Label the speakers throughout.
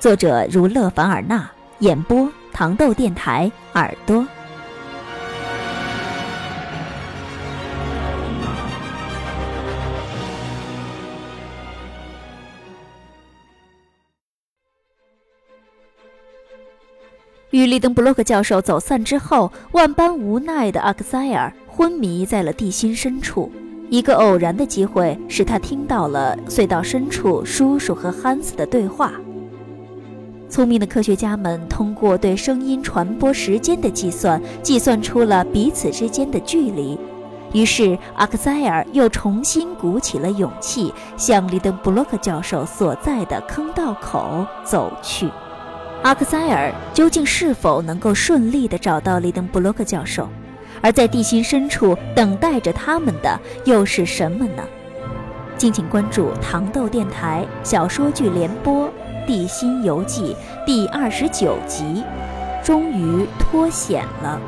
Speaker 1: 作者如勒凡尔纳，演播糖豆电台耳朵。与利登布洛克教授走散之后，万般无奈的阿克塞尔昏迷在了地心深处。一个偶然的机会使他听到了隧道深处叔叔和汉斯的对话。聪明的科学家们通过对声音传播时间的计算，计算出了彼此之间的距离。于是，阿克塞尔又重新鼓起了勇气，向利登布洛克教授所在的坑道口走去。阿克塞尔究竟是否能够顺利地找到利登布洛克教授？而在地心深处等待着他们的又是什么呢？敬请关注糖豆电台小说剧联播。《地心游记》第二十九集，终于脱险了。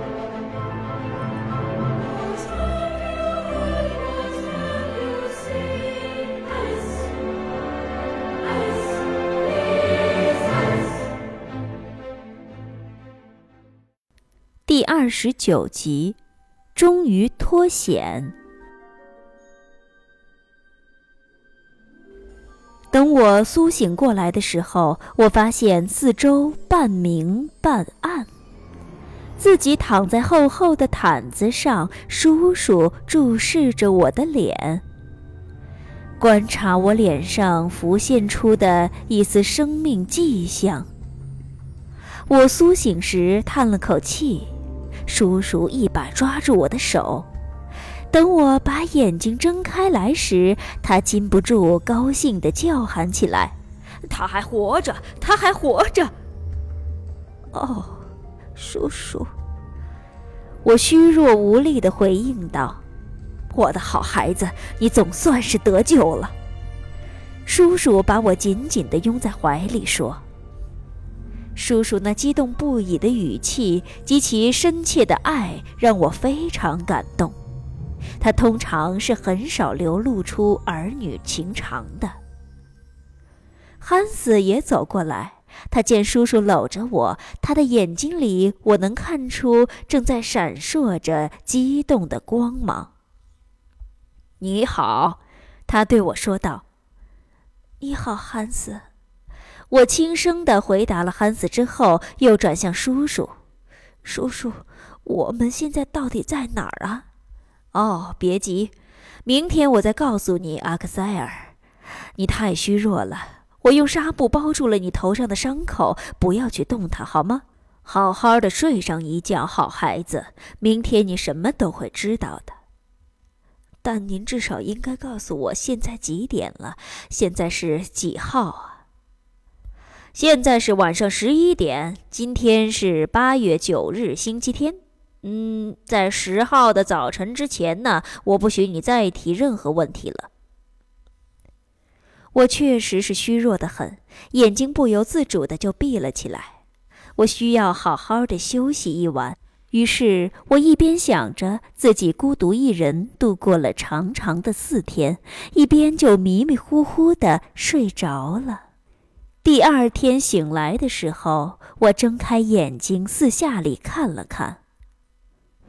Speaker 1: 第二十九集，终于脱险。等我苏醒过来的时候，我发现四周半明半暗，自己躺在厚厚的毯子上，叔叔注视着我的脸，观察我脸上浮现出的一丝生命迹象。我苏醒时叹了口气，叔叔一把抓住我的手。等我把眼睛睁开来时，他禁不住高兴地叫喊起来：“
Speaker 2: 他还活着，他还活着！”
Speaker 1: 哦，叔叔，我虚弱无力地回应道：“
Speaker 2: 我的好孩子，你总算是得救了。”
Speaker 1: 叔叔把我紧紧地拥在怀里说：“叔叔那激动不已的语气及其深切的爱，让我非常感动。”他通常是很少流露出儿女情长的。汉斯也走过来，他见叔叔搂着我，他的眼睛里我能看出正在闪烁着激动的光芒。
Speaker 2: 你好，他对我说道。
Speaker 1: 你好，汉斯。我轻声地回答了汉斯之后，又转向叔叔。叔叔，我们现在到底在哪儿啊？
Speaker 2: 哦，别急，明天我再告诉你，阿克塞尔。你太虚弱了，我用纱布包住了你头上的伤口，不要去动它，好吗？好好的睡上一觉，好孩子。明天你什么都会知道的。
Speaker 1: 但您至少应该告诉我现在几点了？现在是几号啊？
Speaker 2: 现在是晚上十一点。今天是八月九日，星期天。嗯，在十号的早晨之前呢，我不许你再提任何问题了。
Speaker 1: 我确实是虚弱的很，眼睛不由自主的就闭了起来。我需要好好的休息一晚。于是我一边想着自己孤独一人度过了长长的四天，一边就迷迷糊糊的睡着了。第二天醒来的时候，我睁开眼睛，四下里看了看。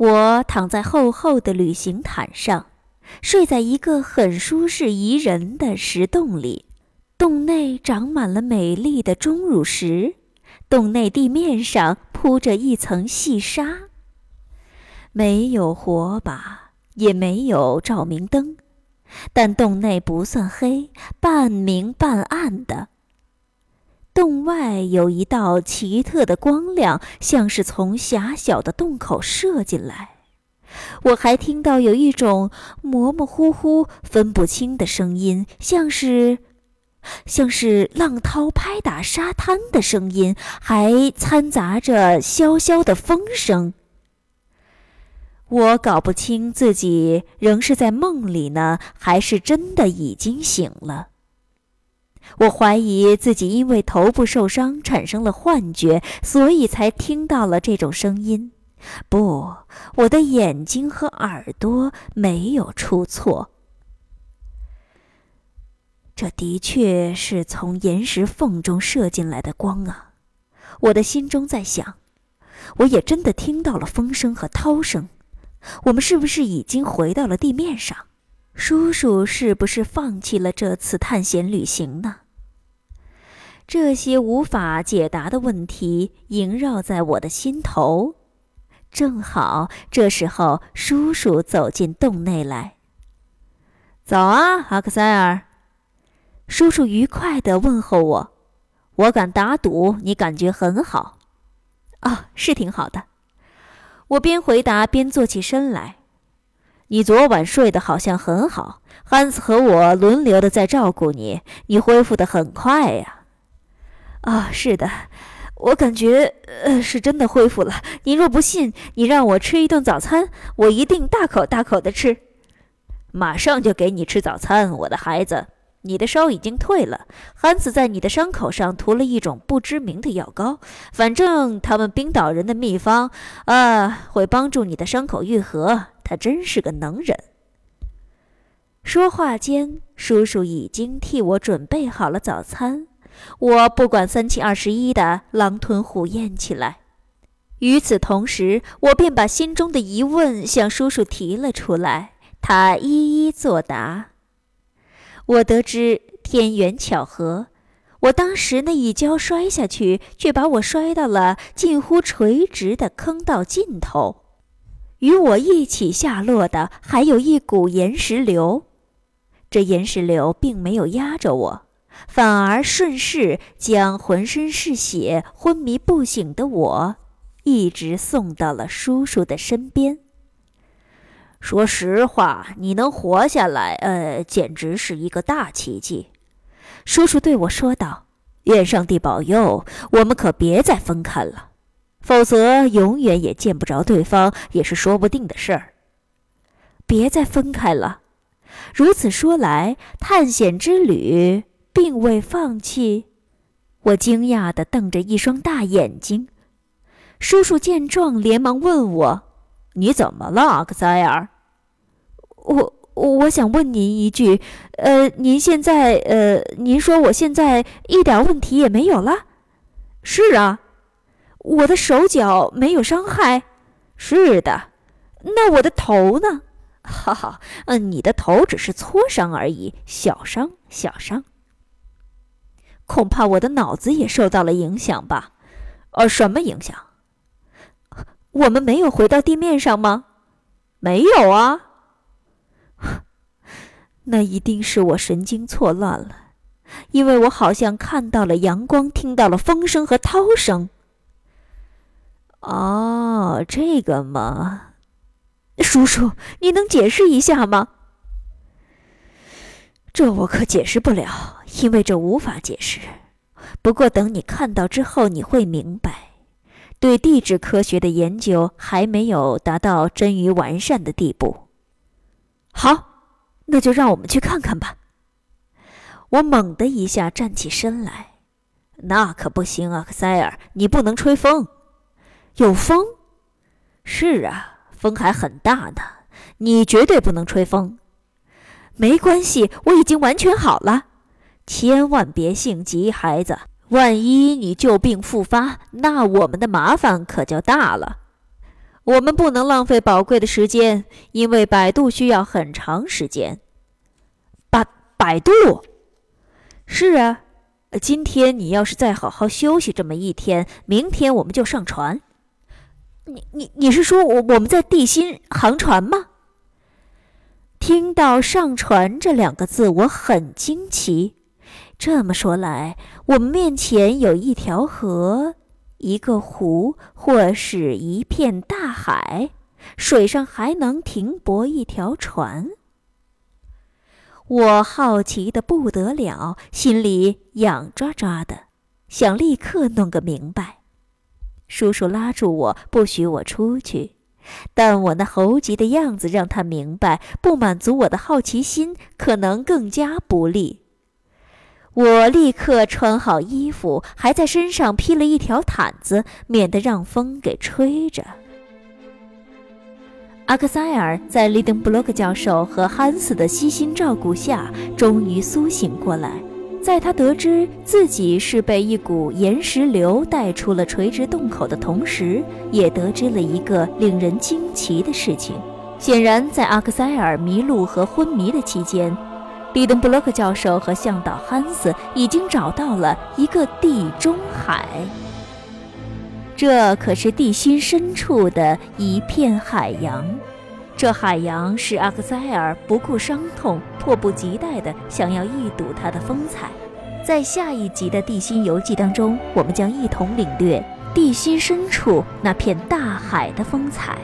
Speaker 1: 我躺在厚厚的旅行毯上，睡在一个很舒适宜人的石洞里。洞内长满了美丽的钟乳石，洞内地面上铺着一层细沙。没有火把，也没有照明灯，但洞内不算黑，半明半暗的。洞外有一道奇特的光亮，像是从狭小的洞口射进来。我还听到有一种模模糊糊、分不清的声音，像是像是浪涛拍打沙滩的声音，还掺杂着萧萧的风声。我搞不清自己仍是在梦里呢，还是真的已经醒了。我怀疑自己因为头部受伤产生了幻觉，所以才听到了这种声音。不，我的眼睛和耳朵没有出错。这的确是从岩石缝中射进来的光啊！我的心中在想，我也真的听到了风声和涛声。我们是不是已经回到了地面上？叔叔是不是放弃了这次探险旅行呢？这些无法解答的问题萦绕在我的心头。正好这时候，叔叔走进洞内来。
Speaker 2: 早啊，阿克塞尔。
Speaker 1: 叔叔愉快地问候我：“
Speaker 2: 我敢打赌，你感觉很好。”“
Speaker 1: 哦，是挺好的。”我边回答边坐起身来。
Speaker 2: “你昨晚睡得好像很好，汉斯和我轮流的在照顾你，你恢复得很快呀。”“
Speaker 1: 啊，是的，我感觉呃是真的恢复了。你若不信，你让我吃一顿早餐，我一定大口大口的吃。”“
Speaker 2: 马上就给你吃早餐，我的孩子。”你的烧已经退了，汉斯在你的伤口上涂了一种不知名的药膏，反正他们冰岛人的秘方，啊，会帮助你的伤口愈合。他真是个能人。
Speaker 1: 说话间，叔叔已经替我准备好了早餐，我不管三七二十一的狼吞虎咽起来。与此同时，我便把心中的疑问向叔叔提了出来，他一一作答。我得知天缘巧合，我当时那一跤摔下去，却把我摔到了近乎垂直的坑道尽头。与我一起下落的还有一股岩石流，这岩石流并没有压着我，反而顺势将浑身是血、昏迷不醒的我，一直送到了叔叔的身边。
Speaker 2: 说实话，你能活下来，呃，简直是一个大奇迹。”
Speaker 1: 叔叔对我说道，“
Speaker 2: 愿上帝保佑，我们可别再分开了，否则永远也见不着对方，也是说不定的事儿。
Speaker 1: 别再分开了。如此说来，探险之旅并未放弃。”我惊讶地瞪着一双大眼睛。叔叔见状，连忙问我：“
Speaker 2: 你怎么了，阿克塞尔？”
Speaker 1: 我我想问您一句，呃，您现在呃，您说我现在一点问题也没有了？
Speaker 2: 是啊，
Speaker 1: 我的手脚没有伤害。
Speaker 2: 是的，
Speaker 1: 那我的头呢？
Speaker 2: 哈哈，嗯，你的头只是挫伤而已，小伤小伤。
Speaker 1: 恐怕我的脑子也受到了影响吧？
Speaker 2: 呃，什么影响？
Speaker 1: 我们没有回到地面上吗？
Speaker 2: 没有啊。
Speaker 1: 那一定是我神经错乱了，因为我好像看到了阳光，听到了风声和涛声。
Speaker 2: 哦，这个嘛，
Speaker 1: 叔叔，你能解释一下吗？
Speaker 2: 这我可解释不了，因为这无法解释。不过等你看到之后，你会明白。对地质科学的研究还没有达到臻于完善的地步。
Speaker 1: 好。那就让我们去看看吧。我猛地一下站起身来，
Speaker 2: 那可不行啊，克塞尔，你不能吹风。
Speaker 1: 有风？
Speaker 2: 是啊，风还很大呢。你绝对不能吹风。
Speaker 1: 没关系，我已经完全好了。
Speaker 2: 千万别性急，孩子。万一你旧病复发，那我们的麻烦可就大了。我们不能浪费宝贵的时间，因为摆渡需要很长时间。
Speaker 1: 摆摆渡？
Speaker 2: 是啊，今天你要是再好好休息这么一天，明天我们就上船。
Speaker 1: 你你你是说我我们在地心航船吗？听到“上船”这两个字，我很惊奇。这么说来，我们面前有一条河。一个湖，或是一片大海，水上还能停泊一条船。我好奇的不得了，心里痒抓抓的，想立刻弄个明白。叔叔拉住我，不许我出去，但我那猴急的样子让他明白，不满足我的好奇心，可能更加不利。我立刻穿好衣服，还在身上披了一条毯子，免得让风给吹着。阿克塞尔在利登布洛克教授和汉斯的悉心照顾下，终于苏醒过来。在他得知自己是被一股岩石流带出了垂直洞口的同时，也得知了一个令人惊奇的事情。显然，在阿克塞尔迷路和昏迷的期间，利登布洛克教授和向导汉斯已经找到了一个地中海。这可是地心深处的一片海洋，这海洋使阿克塞尔不顾伤痛，迫不及待地想要一睹它的风采。在下一集的《地心游记》当中，我们将一同领略地心深处那片大海的风采。